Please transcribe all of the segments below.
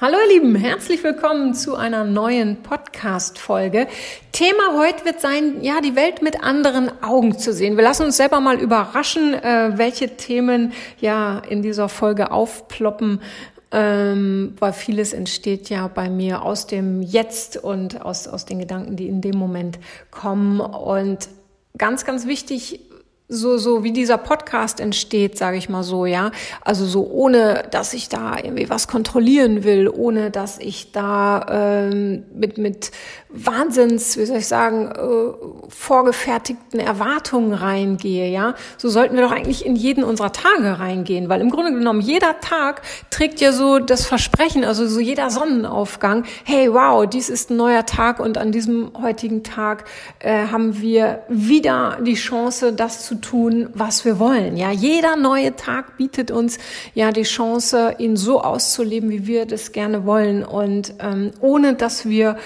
Hallo ihr Lieben, herzlich willkommen zu einer neuen Podcast-Folge. Thema heute wird sein, ja, die Welt mit anderen Augen zu sehen. Wir lassen uns selber mal überraschen, äh, welche Themen ja in dieser Folge aufploppen. Ähm, weil vieles entsteht ja bei mir aus dem Jetzt und aus, aus den Gedanken, die in dem Moment kommen. Und ganz, ganz wichtig so so wie dieser Podcast entsteht, sage ich mal so, ja. Also so ohne, dass ich da irgendwie was kontrollieren will, ohne dass ich da ähm, mit mit Wahnsinns, wie soll ich sagen, äh, vorgefertigten Erwartungen reingehe, ja. So sollten wir doch eigentlich in jeden unserer Tage reingehen, weil im Grunde genommen jeder Tag trägt ja so das Versprechen, also so jeder Sonnenaufgang, hey, wow, dies ist ein neuer Tag und an diesem heutigen Tag äh, haben wir wieder die Chance, das zu tun, was wir wollen. Ja, jeder neue Tag bietet uns ja die Chance, ihn so auszuleben, wie wir das gerne wollen und ähm, ohne dass wir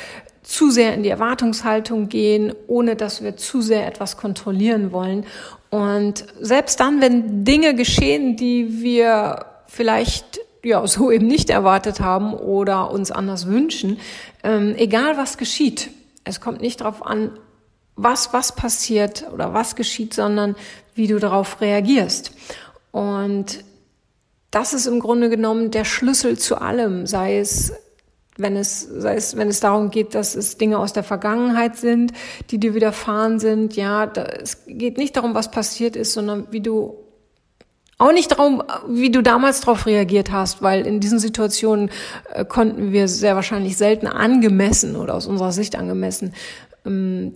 zu sehr in die Erwartungshaltung gehen, ohne dass wir zu sehr etwas kontrollieren wollen. Und selbst dann, wenn Dinge geschehen, die wir vielleicht ja so eben nicht erwartet haben oder uns anders wünschen, ähm, egal was geschieht, es kommt nicht darauf an, was was passiert oder was geschieht, sondern wie du darauf reagierst. Und das ist im Grunde genommen der Schlüssel zu allem, sei es wenn es, sei es, wenn es darum geht, dass es Dinge aus der Vergangenheit sind, die dir widerfahren sind, ja, da, es geht nicht darum, was passiert ist, sondern wie du auch nicht darum, wie du damals darauf reagiert hast, weil in diesen Situationen äh, konnten wir sehr wahrscheinlich selten angemessen oder aus unserer Sicht angemessen ähm,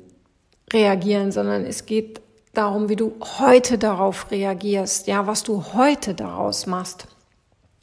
reagieren, sondern es geht darum, wie du heute darauf reagierst, ja, was du heute daraus machst.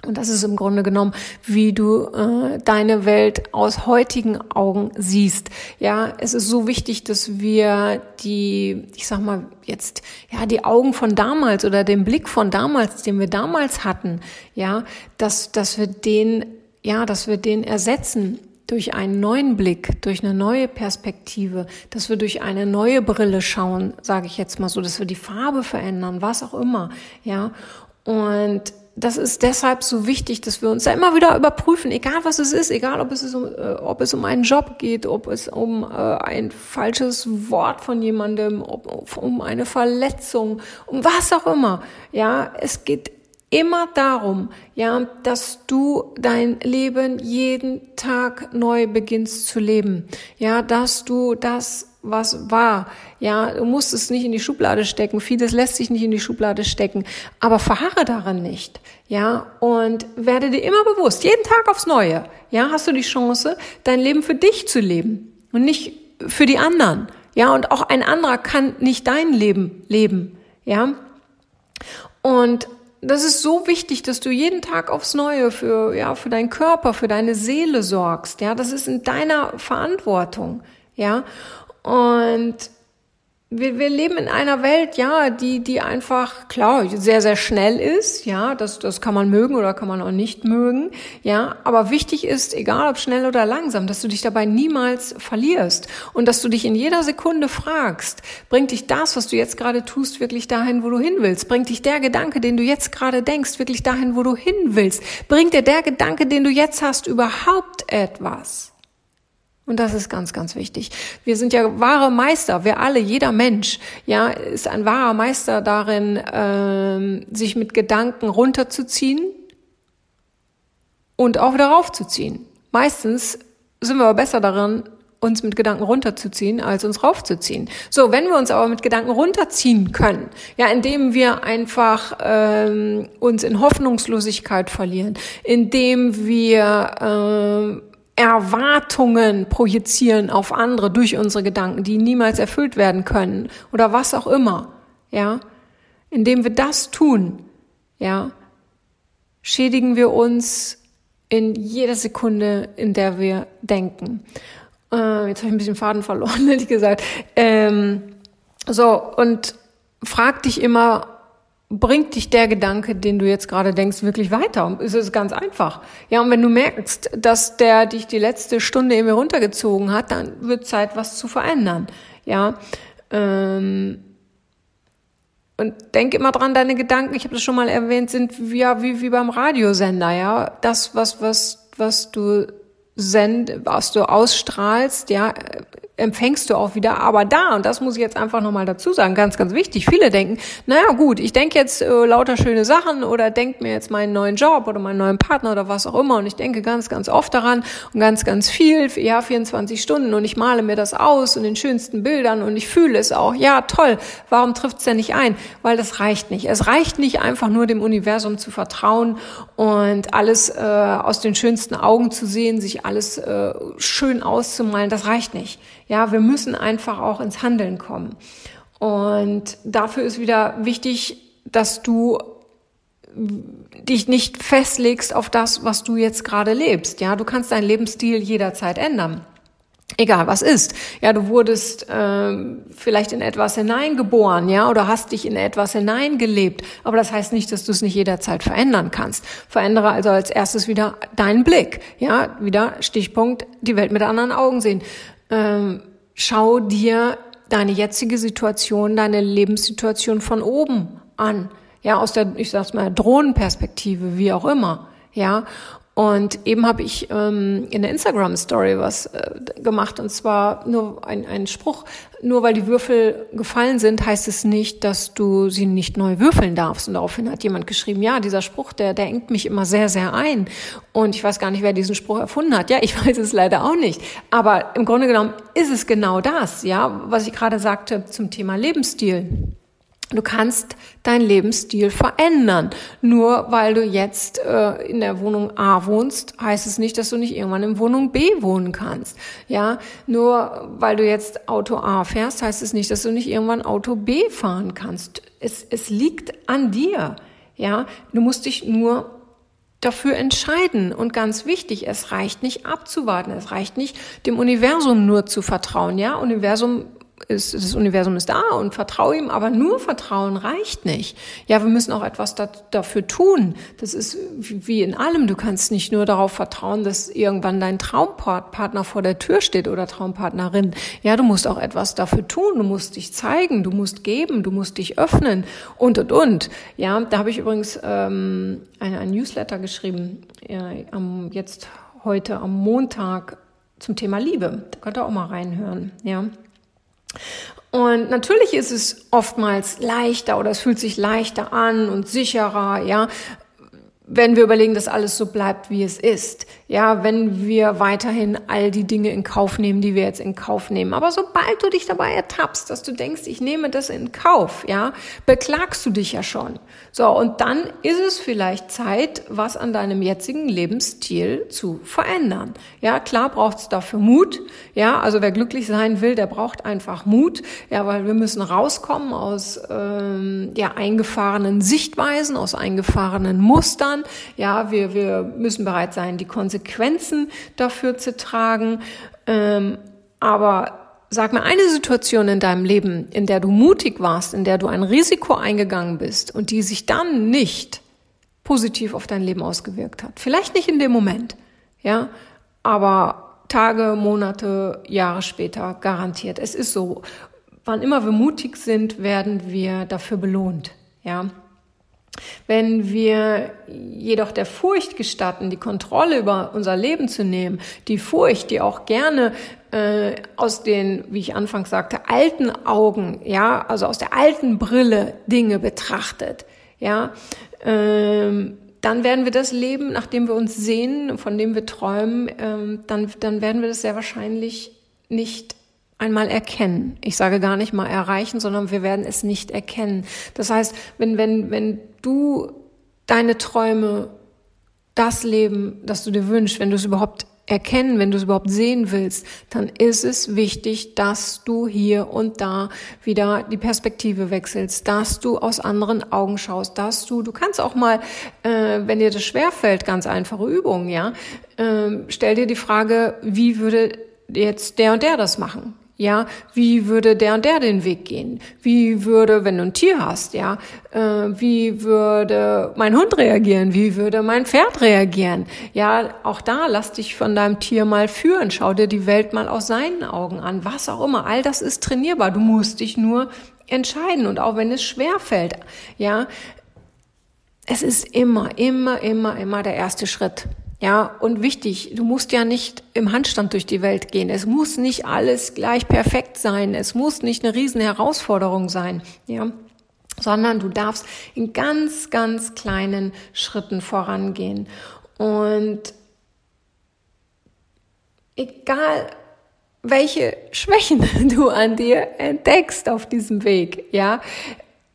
Und das ist im Grunde genommen, wie du äh, deine Welt aus heutigen Augen siehst. Ja, es ist so wichtig, dass wir die, ich sag mal jetzt, ja, die Augen von damals oder den Blick von damals, den wir damals hatten, ja, dass, dass wir den, ja, dass wir den ersetzen durch einen neuen Blick, durch eine neue Perspektive, dass wir durch eine neue Brille schauen, sage ich jetzt mal so, dass wir die Farbe verändern, was auch immer, ja. Und das ist deshalb so wichtig, dass wir uns da immer wieder überprüfen, egal was es ist, egal ob es um, äh, ob es um einen Job geht, ob es um äh, ein falsches Wort von jemandem, ob, um eine Verletzung, um was auch immer. Ja, es geht immer darum, ja, dass du dein Leben jeden Tag neu beginnst zu leben. Ja, dass du das was war. Ja, du musst es nicht in die Schublade stecken. Vieles lässt sich nicht in die Schublade stecken. Aber verharre daran nicht. Ja, und werde dir immer bewusst, jeden Tag aufs Neue. Ja, hast du die Chance, dein Leben für dich zu leben und nicht für die anderen. Ja, und auch ein anderer kann nicht dein Leben leben. Ja, und das ist so wichtig, dass du jeden Tag aufs Neue für, ja, für deinen Körper, für deine Seele sorgst. Ja, das ist in deiner Verantwortung. Ja, und wir, wir leben in einer Welt, ja, die, die einfach, klar, sehr, sehr schnell ist, ja, das, das kann man mögen oder kann man auch nicht mögen, ja, aber wichtig ist, egal ob schnell oder langsam, dass du dich dabei niemals verlierst und dass du dich in jeder Sekunde fragst, bringt dich das, was du jetzt gerade tust, wirklich dahin, wo du hin willst? Bringt dich der Gedanke, den du jetzt gerade denkst, wirklich dahin, wo du hin willst? Bringt dir der Gedanke, den du jetzt hast, überhaupt etwas? Und das ist ganz, ganz wichtig. Wir sind ja wahre Meister. Wir alle, jeder Mensch, ja, ist ein wahrer Meister darin, ähm, sich mit Gedanken runterzuziehen und auch wieder raufzuziehen. Meistens sind wir aber besser darin, uns mit Gedanken runterzuziehen, als uns raufzuziehen. So, wenn wir uns aber mit Gedanken runterziehen können, ja, indem wir einfach ähm, uns in Hoffnungslosigkeit verlieren, indem wir ähm, Erwartungen projizieren auf andere durch unsere Gedanken, die niemals erfüllt werden können oder was auch immer, ja, indem wir das tun, ja, schädigen wir uns in jeder Sekunde, in der wir denken. Äh, jetzt habe ich ein bisschen Faden verloren, ehrlich gesagt. Ähm, so, und frag dich immer, bringt dich der Gedanke, den du jetzt gerade denkst, wirklich weiter? Es ist ganz einfach. Ja, und wenn du merkst, dass der dich die letzte Stunde irgendwie runtergezogen hat, dann wird Zeit, was zu verändern. Ja, ähm, und denk immer dran, deine Gedanken, ich habe das schon mal erwähnt, sind ja wie, wie beim Radiosender, ja. Das, was, was, was du send, was du ausstrahlst, ja, empfängst du auch wieder. Aber da, und das muss ich jetzt einfach nochmal dazu sagen, ganz, ganz wichtig, viele denken, naja gut, ich denke jetzt äh, lauter schöne Sachen oder denke mir jetzt meinen neuen Job oder meinen neuen Partner oder was auch immer und ich denke ganz, ganz oft daran und ganz, ganz viel, ja, 24 Stunden und ich male mir das aus und den schönsten Bildern und ich fühle es auch. Ja, toll, warum trifft es denn nicht ein? Weil das reicht nicht. Es reicht nicht einfach nur dem Universum zu vertrauen und alles äh, aus den schönsten Augen zu sehen, sich alles äh, schön auszumalen, das reicht nicht. Ja, wir müssen einfach auch ins Handeln kommen. Und dafür ist wieder wichtig, dass du dich nicht festlegst auf das, was du jetzt gerade lebst. Ja, du kannst deinen Lebensstil jederzeit ändern. Egal was ist. Ja, du wurdest ähm, vielleicht in etwas hineingeboren, ja, oder hast dich in etwas hineingelebt. Aber das heißt nicht, dass du es nicht jederzeit verändern kannst. Verändere also als erstes wieder deinen Blick. Ja, wieder Stichpunkt, die Welt mit anderen Augen sehen ähm, schau dir deine jetzige Situation, deine Lebenssituation von oben an. Ja, aus der, ich sag's mal, Drohnenperspektive, wie auch immer. Ja, und eben habe ich ähm, in der Instagram-Story was äh, gemacht, und zwar nur ein, ein Spruch, nur weil die Würfel gefallen sind, heißt es nicht, dass du sie nicht neu würfeln darfst. Und daraufhin hat jemand geschrieben, ja, dieser Spruch, der, der engt mich immer sehr, sehr ein. Und ich weiß gar nicht, wer diesen Spruch erfunden hat. Ja, ich weiß es leider auch nicht. Aber im Grunde genommen ist es genau das, ja, was ich gerade sagte zum Thema Lebensstil. Du kannst deinen Lebensstil verändern. Nur weil du jetzt äh, in der Wohnung A wohnst, heißt es nicht, dass du nicht irgendwann in Wohnung B wohnen kannst. Ja, nur weil du jetzt Auto A fährst, heißt es nicht, dass du nicht irgendwann Auto B fahren kannst. Es, es liegt an dir. Ja, du musst dich nur dafür entscheiden. Und ganz wichtig, es reicht nicht abzuwarten. Es reicht nicht, dem Universum nur zu vertrauen. Ja, Universum ist, das Universum ist da und vertraue ihm, aber nur Vertrauen reicht nicht. Ja, wir müssen auch etwas da, dafür tun. Das ist wie in allem. Du kannst nicht nur darauf vertrauen, dass irgendwann dein Traumpartner vor der Tür steht oder Traumpartnerin. Ja, du musst auch etwas dafür tun. Du musst dich zeigen, du musst geben, du musst dich öffnen und und und. Ja, da habe ich übrigens ähm, eine, ein Newsletter geschrieben, ja, am, jetzt heute am Montag zum Thema Liebe. Da könnt ihr auch mal reinhören. Ja. Und natürlich ist es oftmals leichter oder es fühlt sich leichter an und sicherer, ja, wenn wir überlegen, dass alles so bleibt, wie es ist. Ja, wenn wir weiterhin all die Dinge in Kauf nehmen, die wir jetzt in Kauf nehmen. Aber sobald du dich dabei ertappst, dass du denkst, ich nehme das in Kauf, ja, beklagst du dich ja schon. So, und dann ist es vielleicht Zeit, was an deinem jetzigen Lebensstil zu verändern. Ja, klar braucht es dafür Mut. Ja, also wer glücklich sein will, der braucht einfach Mut. Ja, weil wir müssen rauskommen aus ähm, ja, eingefahrenen Sichtweisen, aus eingefahrenen Mustern. Ja, wir, wir müssen bereit sein, die Konsequenzen Konsequenzen dafür zu tragen. Ähm, aber sag mir eine Situation in deinem Leben, in der du mutig warst, in der du ein Risiko eingegangen bist und die sich dann nicht positiv auf dein Leben ausgewirkt hat. Vielleicht nicht in dem Moment, ja, aber Tage, Monate, Jahre später garantiert. Es ist so. Wann immer wir mutig sind, werden wir dafür belohnt, ja. Wenn wir jedoch der Furcht gestatten, die Kontrolle über unser Leben zu nehmen, die Furcht, die auch gerne äh, aus den, wie ich anfangs sagte, alten Augen, ja, also aus der alten Brille Dinge betrachtet, ja, ähm, dann werden wir das Leben, nachdem wir uns sehen, von dem wir träumen, ähm, dann, dann werden wir das sehr wahrscheinlich nicht einmal erkennen. Ich sage gar nicht mal erreichen, sondern wir werden es nicht erkennen. Das heißt, wenn, wenn, wenn du deine Träume, das Leben, das du dir wünschst, wenn du es überhaupt erkennen, wenn du es überhaupt sehen willst, dann ist es wichtig, dass du hier und da wieder die Perspektive wechselst, dass du aus anderen Augen schaust, dass du, du kannst auch mal, äh, wenn dir das schwerfällt, ganz einfache Übungen, ja, äh, stell dir die Frage, wie würde jetzt der und der das machen? Ja, wie würde der und der den Weg gehen? Wie würde, wenn du ein Tier hast, ja, äh, wie würde mein Hund reagieren? Wie würde mein Pferd reagieren? Ja, auch da lass dich von deinem Tier mal führen. Schau dir die Welt mal aus seinen Augen an. Was auch immer. All das ist trainierbar. Du musst dich nur entscheiden. Und auch wenn es schwer fällt, ja, es ist immer, immer, immer, immer der erste Schritt. Ja, und wichtig, du musst ja nicht im Handstand durch die Welt gehen. Es muss nicht alles gleich perfekt sein. Es muss nicht eine riesen Herausforderung sein. Ja, sondern du darfst in ganz, ganz kleinen Schritten vorangehen. Und egal, welche Schwächen du an dir entdeckst auf diesem Weg, ja,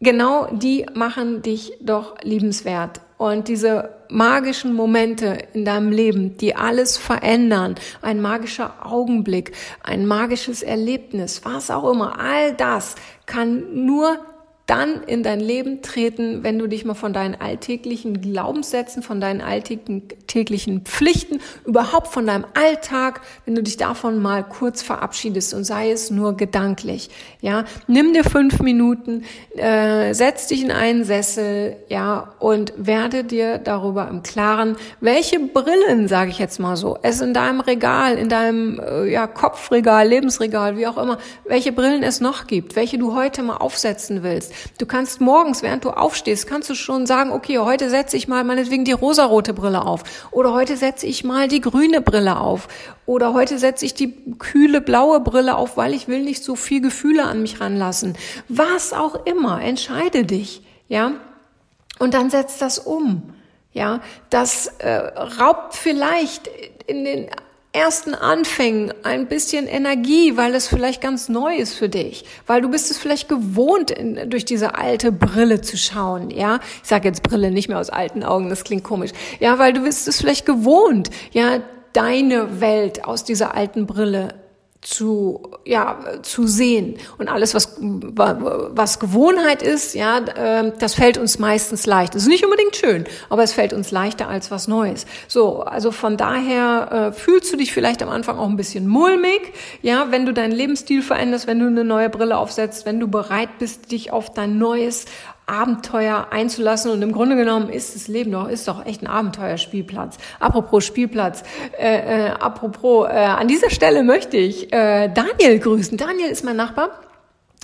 genau die machen dich doch liebenswert. Und diese magischen Momente in deinem Leben, die alles verändern, ein magischer Augenblick, ein magisches Erlebnis, was auch immer, all das kann nur dann in dein Leben treten, wenn du dich mal von deinen alltäglichen Glaubenssätzen, von deinen alltäglichen Pflichten, überhaupt von deinem Alltag, wenn du dich davon mal kurz verabschiedest und sei es nur gedanklich. Ja, nimm dir fünf Minuten, äh, setz dich in einen Sessel, ja, und werde dir darüber im Klaren, welche Brillen, sage ich jetzt mal so, es in deinem Regal, in deinem äh, ja, Kopfregal, Lebensregal, wie auch immer, welche Brillen es noch gibt, welche du heute mal aufsetzen willst Du kannst morgens, während du aufstehst, kannst du schon sagen, okay, heute setze ich mal meinetwegen die rosarote Brille auf. Oder heute setze ich mal die grüne Brille auf. Oder heute setze ich die kühle blaue Brille auf, weil ich will nicht so viel Gefühle an mich ranlassen. Was auch immer, entscheide dich, ja. Und dann setz das um. Ja, das äh, raubt vielleicht in den ersten Anfängen ein bisschen Energie, weil es vielleicht ganz neu ist für dich, weil du bist es vielleicht gewohnt, in, durch diese alte Brille zu schauen, ja. Ich sage jetzt Brille nicht mehr aus alten Augen, das klingt komisch. Ja, weil du bist es vielleicht gewohnt, ja, deine Welt aus dieser alten Brille zu ja zu sehen. Und alles was was Gewohnheit ist ja äh, das fällt uns meistens leicht. Das ist nicht unbedingt schön aber es fällt uns leichter als was Neues. So also von daher äh, fühlst du dich vielleicht am Anfang auch ein bisschen mulmig ja wenn du deinen Lebensstil veränderst wenn du eine neue Brille aufsetzt wenn du bereit bist dich auf dein neues Abenteuer einzulassen. Und im Grunde genommen ist das Leben doch, ist doch echt ein Abenteuerspielplatz. Apropos Spielplatz, äh, äh, apropos, äh, an dieser Stelle möchte ich äh, Daniel grüßen. Daniel ist mein Nachbar.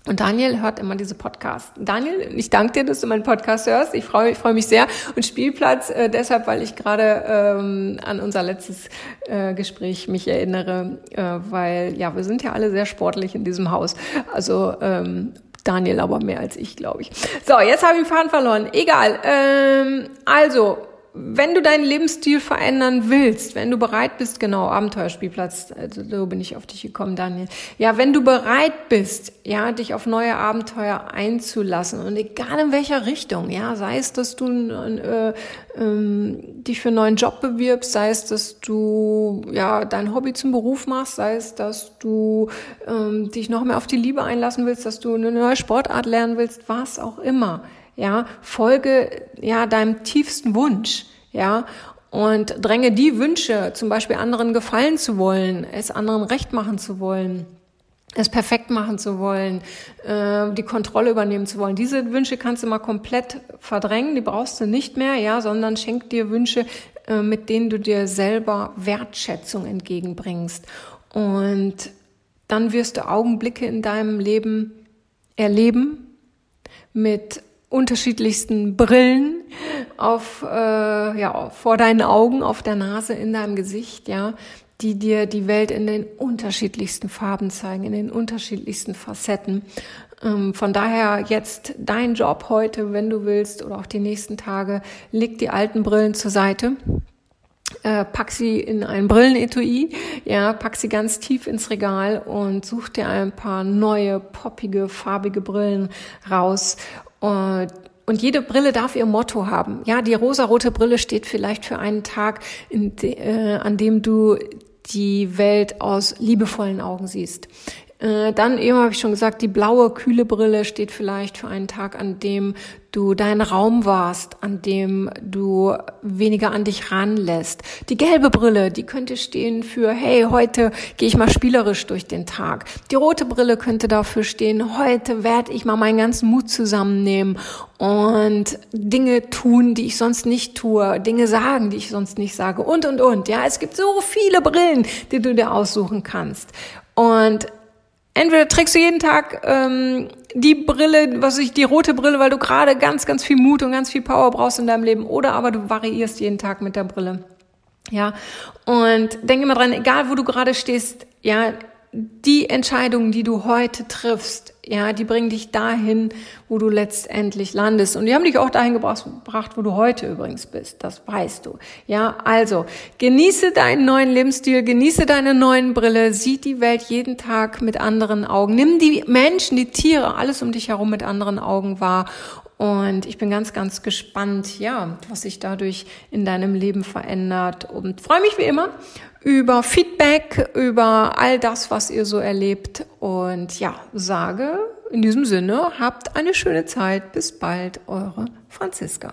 Und Daniel hört immer diese Podcasts. Daniel, ich danke dir, dass du meinen Podcast hörst. Ich freue, ich freue mich sehr. Und Spielplatz äh, deshalb, weil ich gerade ähm, an unser letztes äh, Gespräch mich erinnere, äh, weil ja, wir sind ja alle sehr sportlich in diesem Haus. Also ähm, Daniel aber mehr als ich, glaube ich. So, jetzt habe ich den Faden verloren. Egal. Ähm, also, wenn du deinen Lebensstil verändern willst, wenn du bereit bist, genau, Abenteuerspielplatz, also so bin ich auf dich gekommen, Daniel. Ja, wenn du bereit bist, ja, dich auf neue Abenteuer einzulassen und egal in welcher Richtung, ja, sei es, dass du äh, ähm, dich für einen neuen Job bewirbst, sei es, dass du ja dein Hobby zum Beruf machst, sei es, dass du ähm, dich noch mehr auf die Liebe einlassen willst, dass du eine neue Sportart lernen willst, was auch immer ja, folge ja deinem tiefsten Wunsch, ja, und dränge die Wünsche, zum Beispiel anderen gefallen zu wollen, es anderen recht machen zu wollen, es perfekt machen zu wollen, äh, die Kontrolle übernehmen zu wollen. Diese Wünsche kannst du mal komplett verdrängen, die brauchst du nicht mehr, ja, sondern schenk dir Wünsche, äh, mit denen du dir selber Wertschätzung entgegenbringst. Und dann wirst du Augenblicke in deinem Leben erleben mit unterschiedlichsten Brillen auf, äh, ja, vor deinen Augen, auf der Nase, in deinem Gesicht, ja, die dir die Welt in den unterschiedlichsten Farben zeigen, in den unterschiedlichsten Facetten. Ähm, von daher jetzt dein Job heute, wenn du willst, oder auch die nächsten Tage, leg die alten Brillen zur Seite. Äh, pack sie in ein Brillenetui, ja, pack sie ganz tief ins Regal und such dir ein paar neue, poppige, farbige Brillen raus und jede Brille darf ihr Motto haben. Ja, die rosarote Brille steht vielleicht für einen Tag, de, äh, an dem du die Welt aus liebevollen Augen siehst. Äh, dann eben habe ich schon gesagt, die blaue kühle Brille steht vielleicht für einen Tag, an dem du dein Raum warst, an dem du weniger an dich ranlässt. Die gelbe Brille, die könnte stehen für, hey, heute gehe ich mal spielerisch durch den Tag. Die rote Brille könnte dafür stehen, heute werde ich mal meinen ganzen Mut zusammennehmen und Dinge tun, die ich sonst nicht tue, Dinge sagen, die ich sonst nicht sage und, und, und. Ja, es gibt so viele Brillen, die du dir aussuchen kannst. Und entweder trägst du jeden Tag ähm, die Brille, was ich, die rote Brille, weil du gerade ganz, ganz viel Mut und ganz viel Power brauchst in deinem Leben, oder aber du variierst jeden Tag mit der Brille. Ja, und denk immer dran, egal wo du gerade stehst, ja, die Entscheidungen, die du heute triffst, ja, die bringen dich dahin, wo du letztendlich landest. Und die haben dich auch dahin gebracht, wo du heute übrigens bist. Das weißt du. Ja, also genieße deinen neuen Lebensstil, genieße deine neuen Brille, sieh die Welt jeden Tag mit anderen Augen. Nimm die Menschen, die Tiere, alles um dich herum mit anderen Augen wahr und ich bin ganz, ganz gespannt, ja, was sich dadurch in deinem Leben verändert. Und freue mich wie immer über Feedback, über all das, was ihr so erlebt. Und ja, sage in diesem Sinne, habt eine schöne Zeit. Bis bald, eure Franziska.